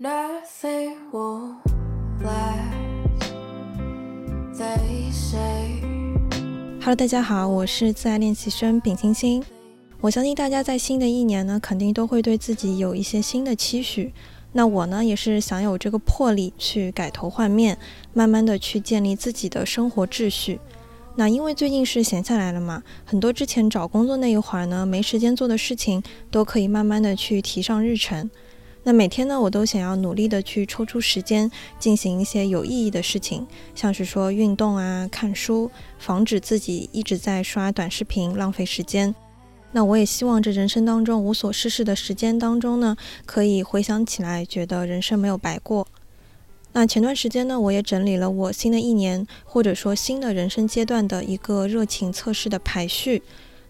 Nothing will last, they say. Hello，大家好，我是自爱练习生丙星星。我相信大家在新的一年呢，肯定都会对自己有一些新的期许。那我呢，也是想有这个魄力去改头换面，慢慢的去建立自己的生活秩序。那因为最近是闲下来了嘛，很多之前找工作那一会儿呢，没时间做的事情，都可以慢慢的去提上日程。那每天呢，我都想要努力的去抽出时间进行一些有意义的事情，像是说运动啊、看书，防止自己一直在刷短视频浪费时间。那我也希望这人生当中无所事事的时间当中呢，可以回想起来，觉得人生没有白过。那前段时间呢，我也整理了我新的一年或者说新的人生阶段的一个热情测试的排序。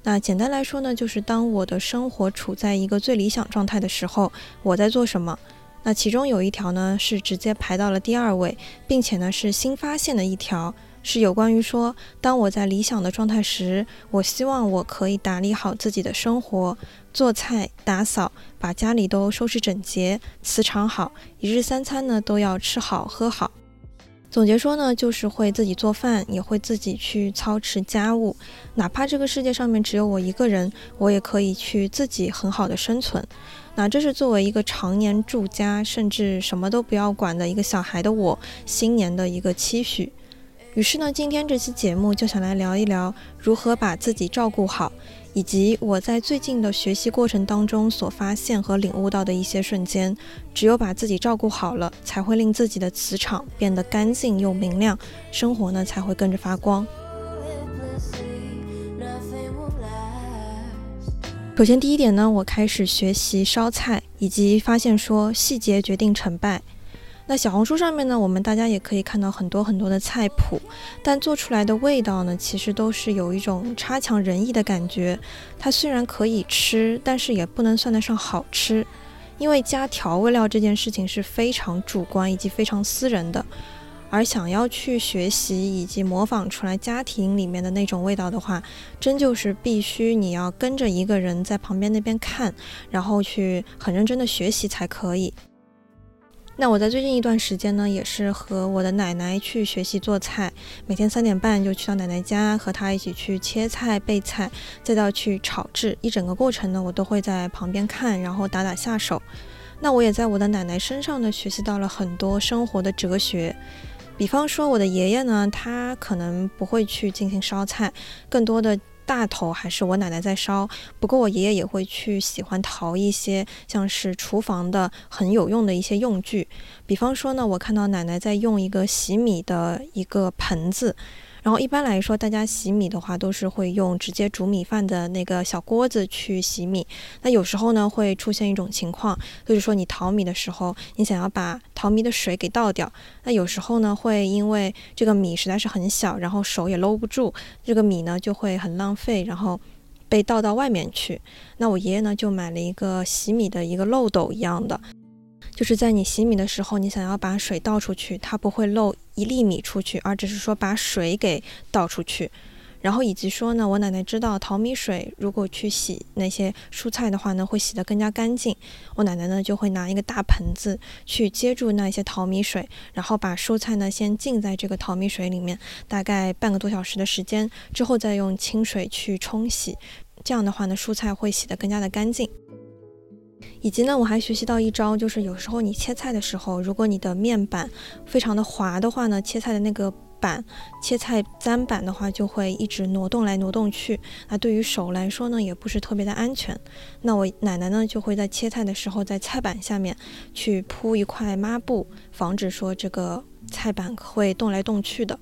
那简单来说呢，就是当我的生活处在一个最理想状态的时候，我在做什么？那其中有一条呢，是直接排到了第二位，并且呢是新发现的一条，是有关于说，当我在理想的状态时，我希望我可以打理好自己的生活，做菜、打扫，把家里都收拾整洁，磁场好，一日三餐呢都要吃好喝好。总结说呢，就是会自己做饭，也会自己去操持家务，哪怕这个世界上面只有我一个人，我也可以去自己很好的生存。那这是作为一个常年住家，甚至什么都不要管的一个小孩的我，新年的一个期许。于是呢，今天这期节目就想来聊一聊如何把自己照顾好。以及我在最近的学习过程当中所发现和领悟到的一些瞬间，只有把自己照顾好了，才会令自己的磁场变得干净又明亮，生活呢才会跟着发光。首先第一点呢，我开始学习烧菜，以及发现说细节决定成败。那小红书上面呢，我们大家也可以看到很多很多的菜谱，但做出来的味道呢，其实都是有一种差强人意的感觉。它虽然可以吃，但是也不能算得上好吃，因为加调味料这件事情是非常主观以及非常私人的。而想要去学习以及模仿出来家庭里面的那种味道的话，真就是必须你要跟着一个人在旁边那边看，然后去很认真的学习才可以。那我在最近一段时间呢，也是和我的奶奶去学习做菜，每天三点半就去到奶奶家，和她一起去切菜、备菜，再到去炒制，一整个过程呢，我都会在旁边看，然后打打下手。那我也在我的奶奶身上呢，学习到了很多生活的哲学，比方说我的爷爷呢，他可能不会去进行烧菜，更多的。大头还是我奶奶在烧，不过我爷爷也会去喜欢淘一些像是厨房的很有用的一些用具，比方说呢，我看到奶奶在用一个洗米的一个盆子。然后一般来说，大家洗米的话都是会用直接煮米饭的那个小锅子去洗米。那有时候呢会出现一种情况，就是说你淘米的时候，你想要把淘米的水给倒掉。那有时候呢会因为这个米实在是很小，然后手也搂不住，这个米呢就会很浪费，然后被倒到外面去。那我爷爷呢就买了一个洗米的一个漏斗一样的。就是在你洗米的时候，你想要把水倒出去，它不会漏一粒米出去，而只是说把水给倒出去。然后以及说呢，我奶奶知道淘米水如果去洗那些蔬菜的话呢，会洗得更加干净。我奶奶呢就会拿一个大盆子去接住那些淘米水，然后把蔬菜呢先浸在这个淘米水里面，大概半个多小时的时间之后，再用清水去冲洗。这样的话呢，蔬菜会洗得更加的干净。以及呢，我还学习到一招，就是有时候你切菜的时候，如果你的面板非常的滑的话呢，切菜的那个板，切菜砧板的话就会一直挪动来挪动去，那对于手来说呢，也不是特别的安全。那我奶奶呢，就会在切菜的时候，在菜板下面去铺一块抹布，防止说这个菜板会动来动去的。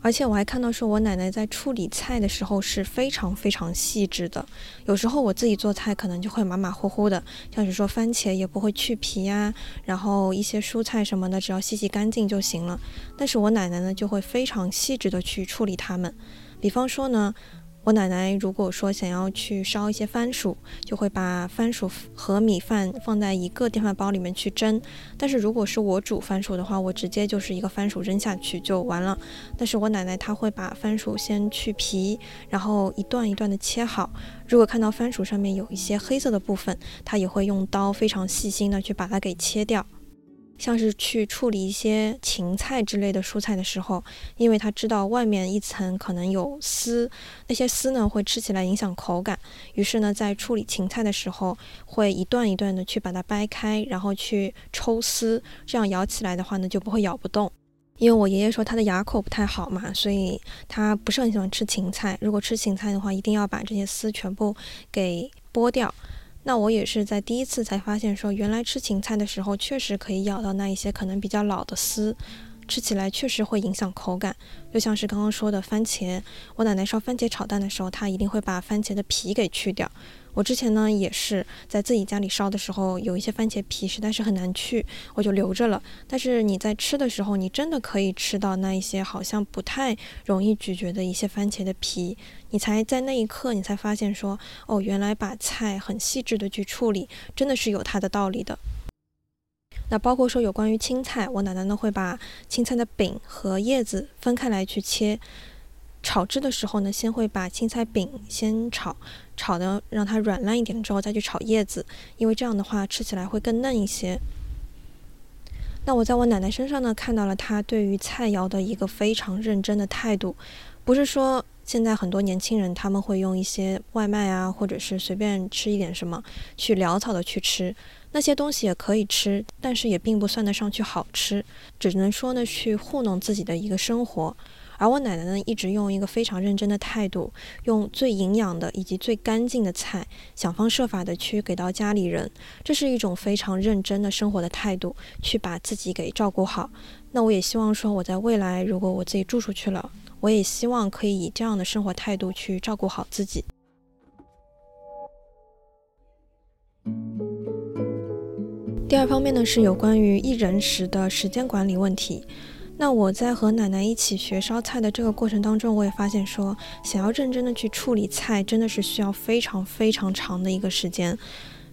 而且我还看到说，我奶奶在处理菜的时候是非常非常细致的。有时候我自己做菜可能就会马马虎虎的，像是说番茄也不会去皮呀，然后一些蔬菜什么的，只要洗洗干净就行了。但是我奶奶呢，就会非常细致的去处理它们。比方说呢。我奶奶如果说想要去烧一些番薯，就会把番薯和米饭放在一个电饭煲里面去蒸。但是如果是我煮番薯的话，我直接就是一个番薯扔下去就完了。但是我奶奶她会把番薯先去皮，然后一段一段的切好。如果看到番薯上面有一些黑色的部分，她也会用刀非常细心的去把它给切掉。像是去处理一些芹菜之类的蔬菜的时候，因为他知道外面一层可能有丝，那些丝呢会吃起来影响口感，于是呢在处理芹菜的时候，会一段一段的去把它掰开，然后去抽丝，这样咬起来的话呢就不会咬不动。因为我爷爷说他的牙口不太好嘛，所以他不是很喜欢吃芹菜。如果吃芹菜的话，一定要把这些丝全部给剥掉。那我也是在第一次才发现，说原来吃芹菜的时候确实可以咬到那一些可能比较老的丝，吃起来确实会影响口感。就像是刚刚说的番茄，我奶奶烧番茄炒蛋的时候，她一定会把番茄的皮给去掉。我之前呢也是在自己家里烧的时候，有一些番茄皮实在是很难去，我就留着了。但是你在吃的时候，你真的可以吃到那一些好像不太容易咀嚼的一些番茄的皮，你才在那一刻你才发现说，哦，原来把菜很细致的去处理，真的是有它的道理的。那包括说有关于青菜，我奶奶呢会把青菜的柄和叶子分开来去切。炒制的时候呢，先会把青菜饼先炒，炒的让它软烂一点之后再去炒叶子，因为这样的话吃起来会更嫩一些。那我在我奶奶身上呢看到了她对于菜肴的一个非常认真的态度，不是说现在很多年轻人他们会用一些外卖啊，或者是随便吃一点什么去潦草的去吃，那些东西也可以吃，但是也并不算得上去好吃，只能说呢去糊弄自己的一个生活。而我奶奶呢，一直用一个非常认真的态度，用最营养的以及最干净的菜，想方设法的去给到家里人。这是一种非常认真的生活的态度，去把自己给照顾好。那我也希望说，我在未来如果我自己住出去了，我也希望可以以这样的生活态度去照顾好自己。第二方面呢，是有关于一人食的时间管理问题。那我在和奶奶一起学烧菜的这个过程当中，我也发现说，想要认真的去处理菜，真的是需要非常非常长的一个时间。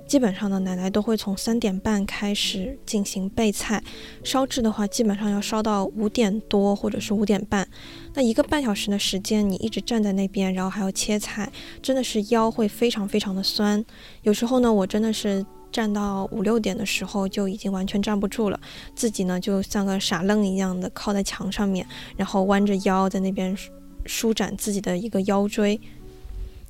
基本上呢，奶奶都会从三点半开始进行备菜，烧制的话，基本上要烧到五点多或者是五点半。那一个半小时的时间，你一直站在那边，然后还要切菜，真的是腰会非常非常的酸。有时候呢，我真的是。站到五六点的时候就已经完全站不住了，自己呢就像个傻愣一样的靠在墙上面，然后弯着腰在那边舒展自己的一个腰椎。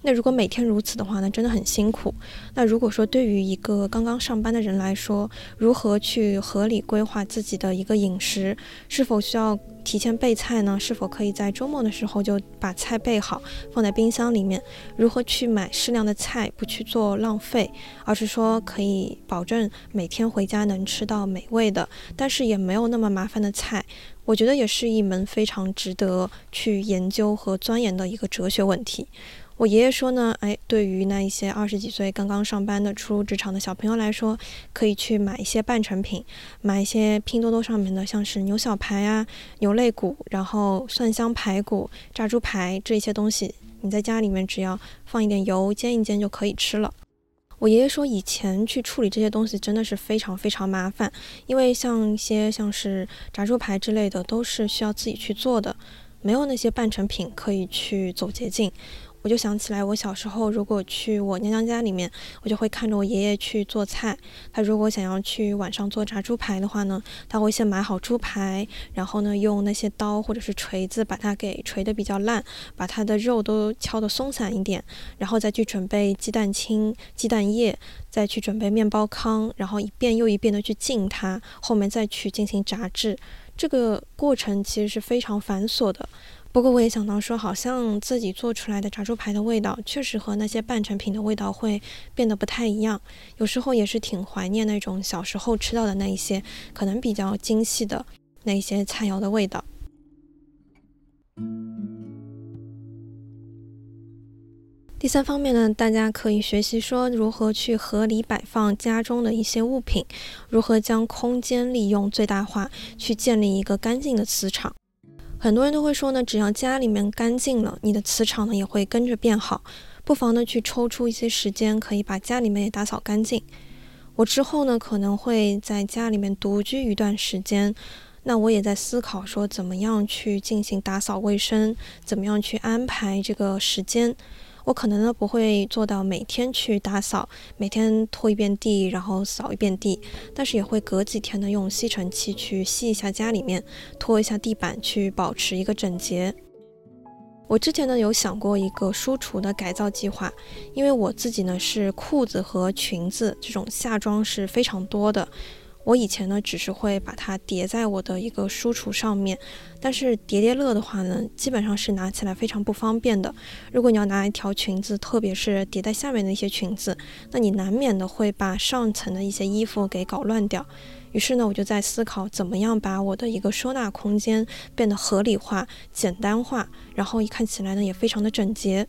那如果每天如此的话，那真的很辛苦。那如果说对于一个刚刚上班的人来说，如何去合理规划自己的一个饮食？是否需要提前备菜呢？是否可以在周末的时候就把菜备好，放在冰箱里面？如何去买适量的菜，不去做浪费，而是说可以保证每天回家能吃到美味的，但是也没有那么麻烦的菜？我觉得也是一门非常值得去研究和钻研的一个哲学问题。我爷爷说呢，哎，对于那一些二十几岁刚刚上班的初入职场的小朋友来说，可以去买一些半成品，买一些拼多多上面的，像是牛小排啊、牛肋骨，然后蒜香排骨、炸猪排这些东西，你在家里面只要放一点油煎一煎就可以吃了。我爷爷说，以前去处理这些东西真的是非常非常麻烦，因为像一些像是炸猪排之类的，都是需要自己去做的，没有那些半成品可以去走捷径。我就想起来，我小时候如果去我娘娘家里面，我就会看着我爷爷去做菜。他如果想要去晚上做炸猪排的话呢，他会先买好猪排，然后呢用那些刀或者是锤子把它给锤得比较烂，把它的肉都敲得松散一点，然后再去准备鸡蛋清、鸡蛋液，再去准备面包糠，然后一遍又一遍的去浸它，后面再去进行炸制。这个过程其实是非常繁琐的。不过我也想到说，好像自己做出来的炸猪排的味道，确实和那些半成品的味道会变得不太一样。有时候也是挺怀念那种小时候吃到的那一些可能比较精细的那些菜肴的味道。第三方面呢，大家可以学习说如何去合理摆放家中的一些物品，如何将空间利用最大化，去建立一个干净的磁场。很多人都会说呢，只要家里面干净了，你的磁场呢也会跟着变好。不妨呢去抽出一些时间，可以把家里面也打扫干净。我之后呢可能会在家里面独居一段时间，那我也在思考说怎么样去进行打扫卫生，怎么样去安排这个时间。我可能呢不会做到每天去打扫，每天拖一遍地，然后扫一遍地，但是也会隔几天呢用吸尘器去吸一下家里面，拖一下地板，去保持一个整洁。我之前呢有想过一个书橱的改造计划，因为我自己呢是裤子和裙子这种夏装是非常多的。我以前呢，只是会把它叠在我的一个书橱上面，但是叠叠乐的话呢，基本上是拿起来非常不方便的。如果你要拿一条裙子，特别是叠在下面的一些裙子，那你难免的会把上层的一些衣服给搞乱掉。于是呢，我就在思考怎么样把我的一个收纳空间变得合理化、简单化，然后一看起来呢也非常的整洁。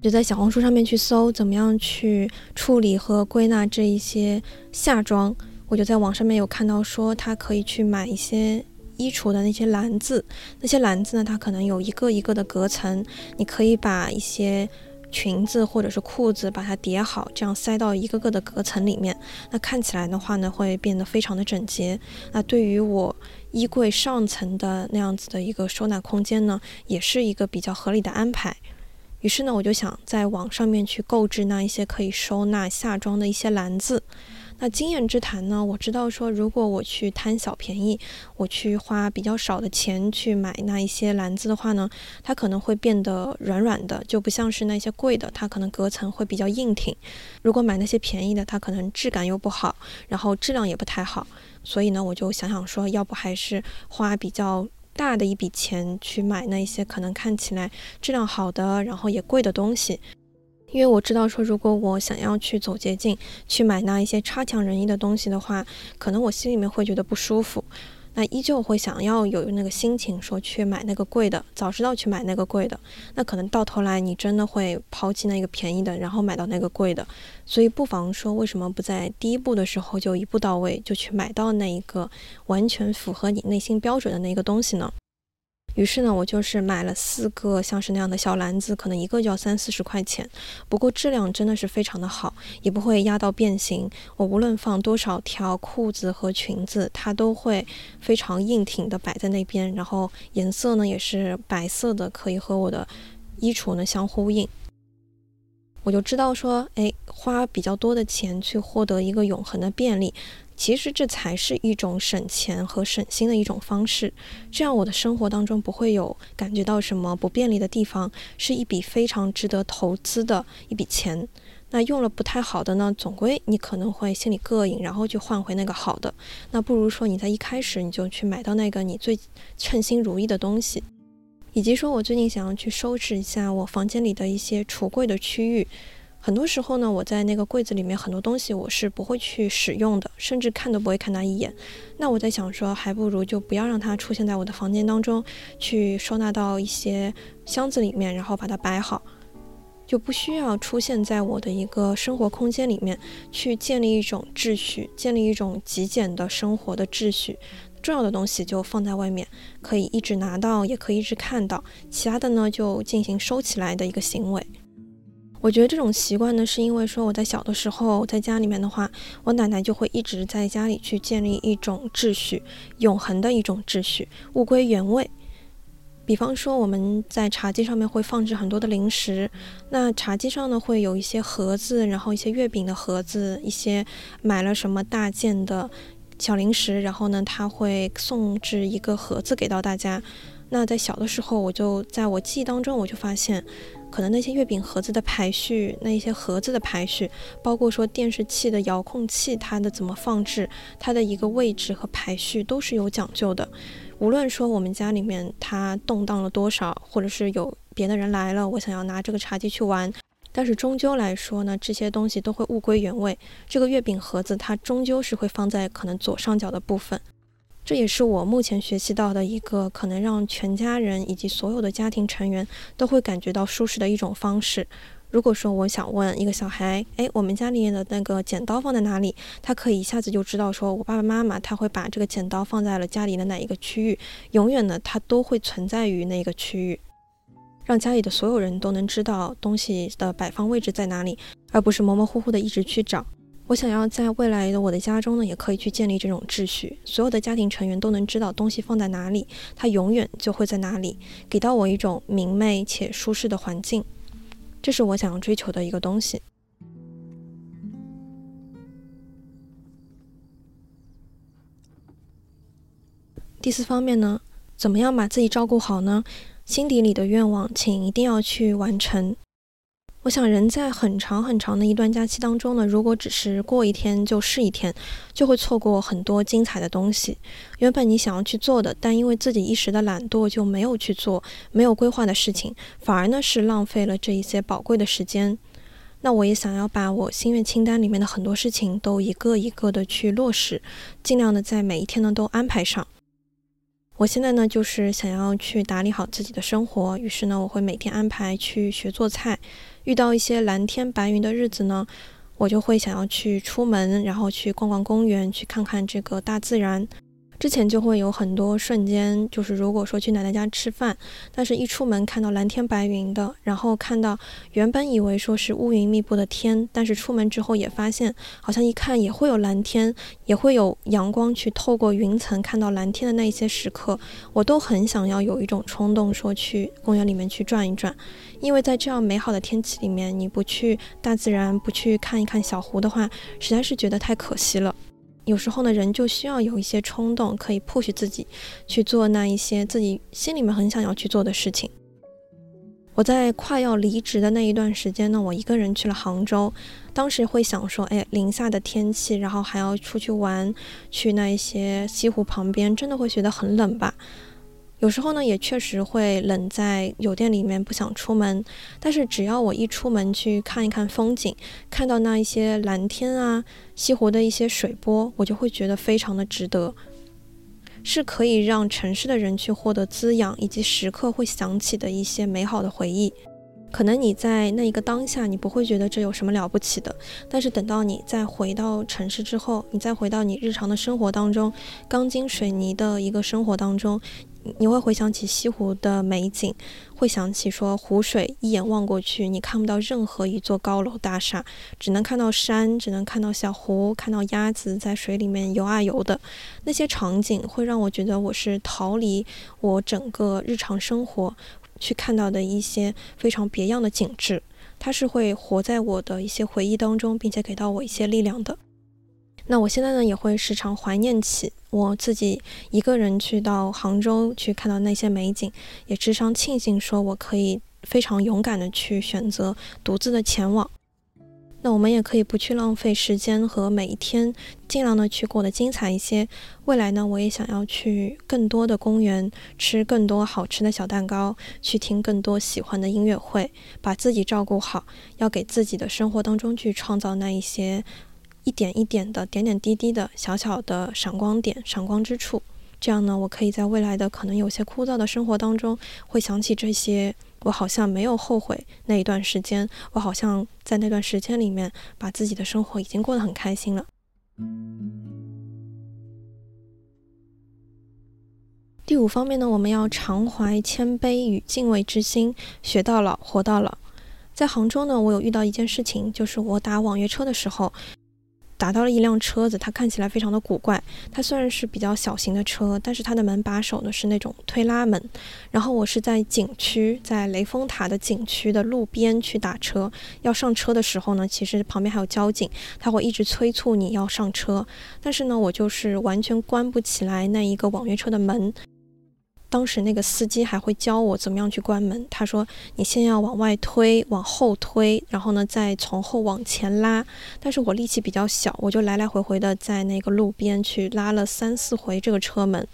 就在小红书上面去搜怎么样去处理和归纳这一些夏装。我就在网上面有看到说，他可以去买一些衣橱的那些篮子，那些篮子呢，它可能有一个一个的隔层，你可以把一些裙子或者是裤子把它叠好，这样塞到一个个的隔层里面，那看起来的话呢，会变得非常的整洁。那对于我衣柜上层的那样子的一个收纳空间呢，也是一个比较合理的安排。于是呢，我就想在网上面去购置那一些可以收纳夏装的一些篮子。那经验之谈呢？我知道说，如果我去贪小便宜，我去花比较少的钱去买那一些篮子的话呢，它可能会变得软软的，就不像是那些贵的，它可能隔层会比较硬挺。如果买那些便宜的，它可能质感又不好，然后质量也不太好。所以呢，我就想想说，要不还是花比较大的一笔钱去买那一些可能看起来质量好的，然后也贵的东西。因为我知道说，如果我想要去走捷径，去买那一些差强人意的东西的话，可能我心里面会觉得不舒服。那依旧会想要有那个心情说去买那个贵的，早知道去买那个贵的，那可能到头来你真的会抛弃那个便宜的，然后买到那个贵的。所以不妨说，为什么不在第一步的时候就一步到位，就去买到那一个完全符合你内心标准的那个东西呢？于是呢，我就是买了四个像是那样的小篮子，可能一个就要三四十块钱。不过质量真的是非常的好，也不会压到变形。我无论放多少条裤子和裙子，它都会非常硬挺的摆在那边。然后颜色呢也是白色的，可以和我的衣橱呢相呼应。我就知道说，哎，花比较多的钱去获得一个永恒的便利。其实这才是一种省钱和省心的一种方式，这样我的生活当中不会有感觉到什么不便利的地方，是一笔非常值得投资的一笔钱。那用了不太好的呢，总归你可能会心里膈应，然后就换回那个好的。那不如说你在一开始你就去买到那个你最称心如意的东西，以及说我最近想要去收拾一下我房间里的一些橱柜的区域。很多时候呢，我在那个柜子里面很多东西我是不会去使用的，甚至看都不会看它一眼。那我在想说，还不如就不要让它出现在我的房间当中，去收纳到一些箱子里面，然后把它摆好，就不需要出现在我的一个生活空间里面，去建立一种秩序，建立一种极简的生活的秩序。重要的东西就放在外面，可以一直拿到，也可以一直看到；其他的呢，就进行收起来的一个行为。我觉得这种习惯呢，是因为说我在小的时候在家里面的话，我奶奶就会一直在家里去建立一种秩序，永恒的一种秩序，物归原位。比方说我们在茶几上面会放置很多的零食，那茶几上呢会有一些盒子，然后一些月饼的盒子，一些买了什么大件的小零食，然后呢他会送至一个盒子给到大家。那在小的时候，我就在我记忆当中，我就发现。可能那些月饼盒子的排序，那一些盒子的排序，包括说电视器的遥控器它的怎么放置，它的一个位置和排序都是有讲究的。无论说我们家里面它动荡了多少，或者是有别的人来了，我想要拿这个茶几去玩，但是终究来说呢，这些东西都会物归原位。这个月饼盒子它终究是会放在可能左上角的部分。这也是我目前学习到的一个可能让全家人以及所有的家庭成员都会感觉到舒适的一种方式。如果说我想问一个小孩，哎，我们家里面的那个剪刀放在哪里？他可以一下子就知道，说我爸爸妈妈他会把这个剪刀放在了家里的哪一个区域，永远呢，它都会存在于那个区域，让家里的所有人都能知道东西的摆放位置在哪里，而不是模模糊糊的一直去找。我想要在未来的我的家中呢，也可以去建立这种秩序，所有的家庭成员都能知道东西放在哪里，它永远就会在哪里，给到我一种明媚且舒适的环境。这是我想要追求的一个东西。第四方面呢，怎么样把自己照顾好呢？心底里的愿望，请一定要去完成。我想，人在很长很长的一段假期当中呢，如果只是过一天就是一天，就会错过很多精彩的东西。原本你想要去做的，但因为自己一时的懒惰就没有去做，没有规划的事情，反而呢是浪费了这一些宝贵的时间。那我也想要把我心愿清单里面的很多事情都一个一个的去落实，尽量的在每一天呢都安排上。我现在呢，就是想要去打理好自己的生活，于是呢，我会每天安排去学做菜。遇到一些蓝天白云的日子呢，我就会想要去出门，然后去逛逛公园，去看看这个大自然。之前就会有很多瞬间，就是如果说去奶奶家吃饭，但是一出门看到蓝天白云的，然后看到原本以为说是乌云密布的天，但是出门之后也发现，好像一看也会有蓝天，也会有阳光去透过云层看到蓝天的那一些时刻，我都很想要有一种冲动，说去公园里面去转一转，因为在这样美好的天气里面，你不去大自然，不去看一看小湖的话，实在是觉得太可惜了。有时候呢，人就需要有一些冲动，可以 push 自己去做那一些自己心里面很想要去做的事情。我在快要离职的那一段时间呢，我一个人去了杭州，当时会想说，哎，零下的天气，然后还要出去玩，去那一些西湖旁边，真的会觉得很冷吧？有时候呢，也确实会冷在酒店里面，不想出门。但是只要我一出门去看一看风景，看到那一些蓝天啊，西湖的一些水波，我就会觉得非常的值得，是可以让城市的人去获得滋养，以及时刻会想起的一些美好的回忆。可能你在那一个当下，你不会觉得这有什么了不起的，但是等到你再回到城市之后，你再回到你日常的生活当中，钢筋水泥的一个生活当中。你会回想起西湖的美景，会想起说湖水一眼望过去，你看不到任何一座高楼大厦，只能看到山，只能看到小湖，看到鸭子在水里面游啊游的那些场景，会让我觉得我是逃离我整个日常生活去看到的一些非常别样的景致，它是会活在我的一些回忆当中，并且给到我一些力量的。那我现在呢，也会时常怀念起我自己一个人去到杭州去看到那些美景，也时常庆幸说我可以非常勇敢的去选择独自的前往。那我们也可以不去浪费时间和每一天，尽量的去过得精彩一些。未来呢，我也想要去更多的公园，吃更多好吃的小蛋糕，去听更多喜欢的音乐会，把自己照顾好，要给自己的生活当中去创造那一些。一点一点的、点点滴滴的小小的闪光点、闪光之处，这样呢，我可以在未来的可能有些枯燥的生活当中，会想起这些。我好像没有后悔那一段时间，我好像在那段时间里面，把自己的生活已经过得很开心了。第五方面呢，我们要常怀谦卑与敬畏之心，学到老，活到老。在杭州呢，我有遇到一件事情，就是我打网约车的时候。打到了一辆车子，它看起来非常的古怪。它虽然是比较小型的车，但是它的门把手呢是那种推拉门。然后我是在景区，在雷峰塔的景区的路边去打车。要上车的时候呢，其实旁边还有交警，他会一直催促你要上车。但是呢，我就是完全关不起来那一个网约车的门。当时那个司机还会教我怎么样去关门。他说：“你先要往外推，往后推，然后呢，再从后往前拉。”但是我力气比较小，我就来来回回的在那个路边去拉了三四回这个车门。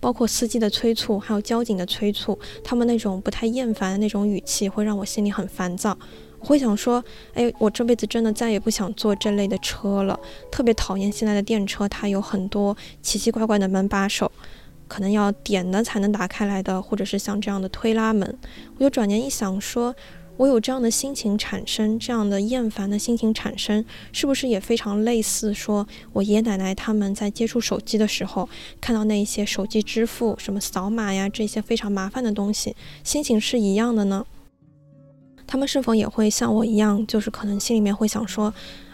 包括司机的催促，还有交警的催促，他们那种不太厌烦的那种语气，会让我心里很烦躁。我会想说：“哎，我这辈子真的再也不想坐这类的车了，特别讨厌现在的电车，它有很多奇奇怪怪的门把手。”可能要点的才能打开来的，或者是像这样的推拉门，我就转念一想，说我有这样的心情产生，这样的厌烦的心情产生，是不是也非常类似？说我爷爷奶奶他们在接触手机的时候，看到那一些手机支付，什么扫码呀这些非常麻烦的东西，心情是一样的呢？他们是否也会像我一样，就是可能心里面会想说，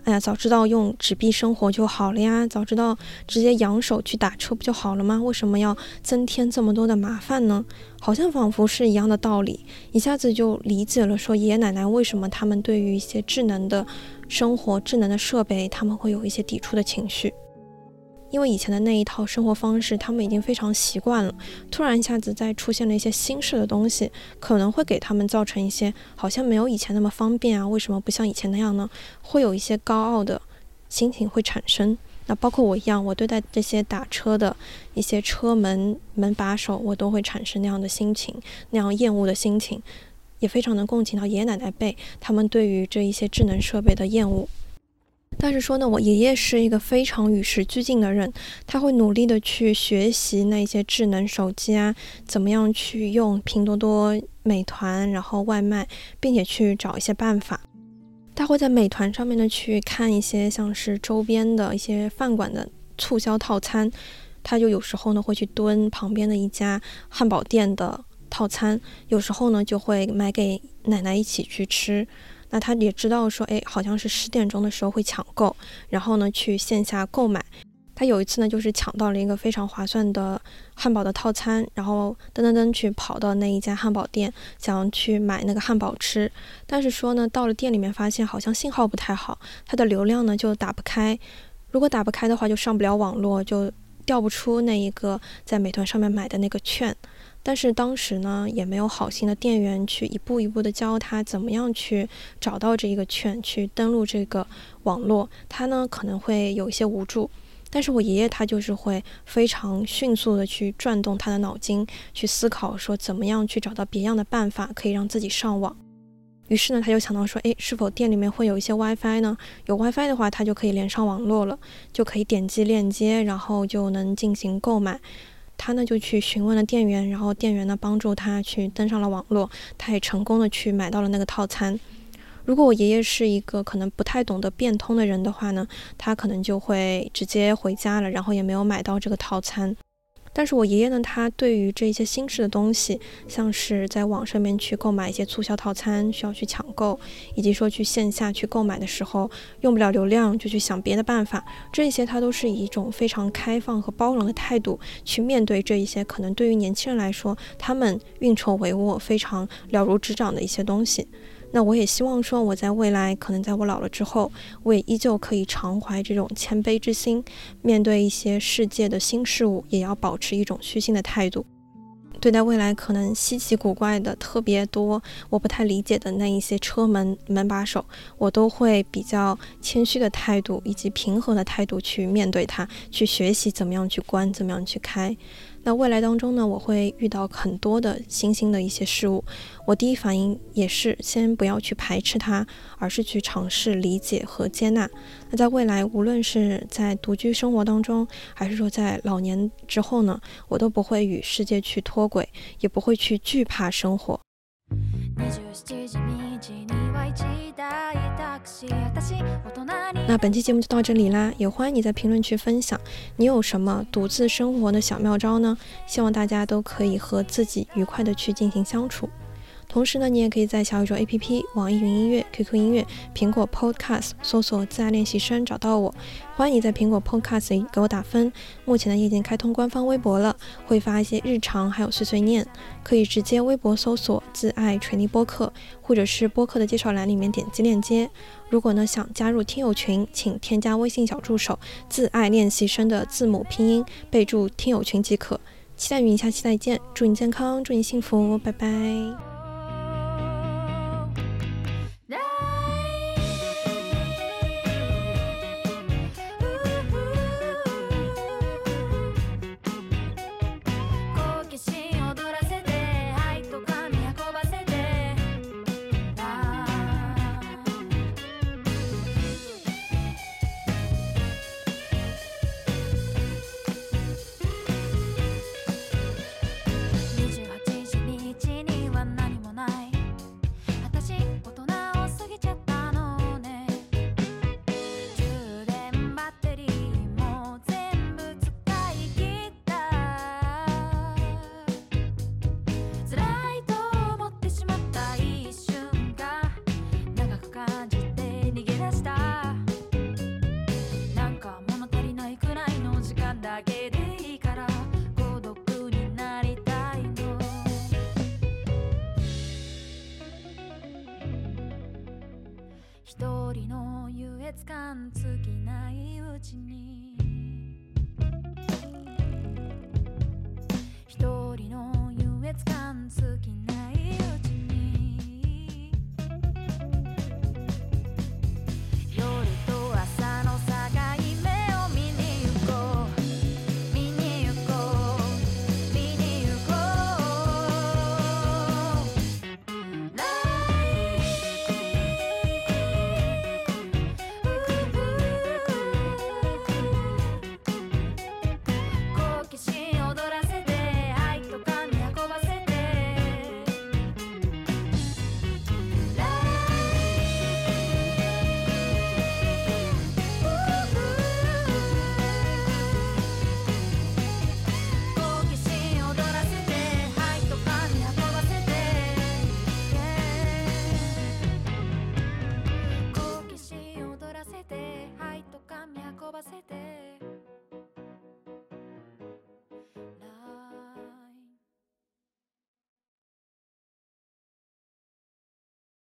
哎呀，早知道用纸币生活就好了呀，早知道直接扬手去打车不就好了吗？为什么要增添这么多的麻烦呢？好像仿佛是一样的道理，一下子就理解了，说爷爷奶奶为什么他们对于一些智能的生活、智能的设备，他们会有一些抵触的情绪。因为以前的那一套生活方式，他们已经非常习惯了。突然一下子再出现了一些新式的东西，可能会给他们造成一些好像没有以前那么方便啊？为什么不像以前那样呢？会有一些高傲的心情会产生。那包括我一样，我对待这些打车的一些车门门把手，我都会产生那样的心情，那样厌恶的心情，也非常能共情到爷爷奶奶辈他们对于这一些智能设备的厌恶。但是说呢，我爷爷是一个非常与时俱进的人，他会努力的去学习那些智能手机啊，怎么样去用拼多多、美团，然后外卖，并且去找一些办法。他会在美团上面呢去看一些像是周边的一些饭馆的促销套餐，他就有时候呢会去蹲旁边的一家汉堡店的套餐，有时候呢就会买给奶奶一起去吃。那他也知道说，哎，好像是十点钟的时候会抢购，然后呢去线下购买。他有一次呢，就是抢到了一个非常划算的汉堡的套餐，然后噔噔噔去跑到那一家汉堡店，想要去买那个汉堡吃。但是说呢，到了店里面发现好像信号不太好，它的流量呢就打不开。如果打不开的话，就上不了网络，就调不出那一个在美团上面买的那个券。但是当时呢，也没有好心的店员去一步一步的教他怎么样去找到这一个券，去登录这个网络。他呢可能会有一些无助，但是我爷爷他就是会非常迅速的去转动他的脑筋，去思考说怎么样去找到别样的办法可以让自己上网。于是呢，他就想到说，诶，是否店里面会有一些 WiFi 呢？有 WiFi 的话，他就可以连上网络了，就可以点击链接，然后就能进行购买。他呢就去询问了店员，然后店员呢帮助他去登上了网络，他也成功的去买到了那个套餐。如果我爷爷是一个可能不太懂得变通的人的话呢，他可能就会直接回家了，然后也没有买到这个套餐。但是我爷爷呢，他对于这些新式的东西，像是在网上面去购买一些促销套餐，需要去抢购，以及说去线下去购买的时候用不了流量，就去想别的办法，这些他都是以一种非常开放和包容的态度去面对这一些可能对于年轻人来说，他们运筹帷幄、非常了如指掌的一些东西。那我也希望说，我在未来，可能在我老了之后，我也依旧可以常怀这种谦卑之心，面对一些世界的新事物，也要保持一种虚心的态度。对待未来可能稀奇古怪的、特别多我不太理解的那一些车门门把手，我都会比较谦虚的态度以及平和的态度去面对它，去学习怎么样去关，怎么样去开。那未来当中呢，我会遇到很多的新兴的一些事物，我第一反应也是先不要去排斥它，而是去尝试理解和接纳。那在未来，无论是在独居生活当中，还是说在老年之后呢，我都不会与世界去脱轨，也不会去惧怕生活。那本期节目就到这里啦，也欢迎你在评论区分享你有什么独自生活的小妙招呢？希望大家都可以和自己愉快的去进行相处。同时呢，你也可以在小宇宙 APP、网易云音乐、QQ 音乐、苹果 Podcast 搜索“自爱练习生”找到我。欢迎你在苹果 Podcast 里给我打分。目前呢，已经开通官方微博了，会发一些日常还有碎碎念，可以直接微博搜索“自爱锤泥播客”，或者是播客的介绍栏里面点击链接。如果呢想加入听友群，请添加微信小助手“自爱练习生”的字母拼音，备注听友群即可。期待与你下期再见，祝你健康，祝你幸福，拜拜。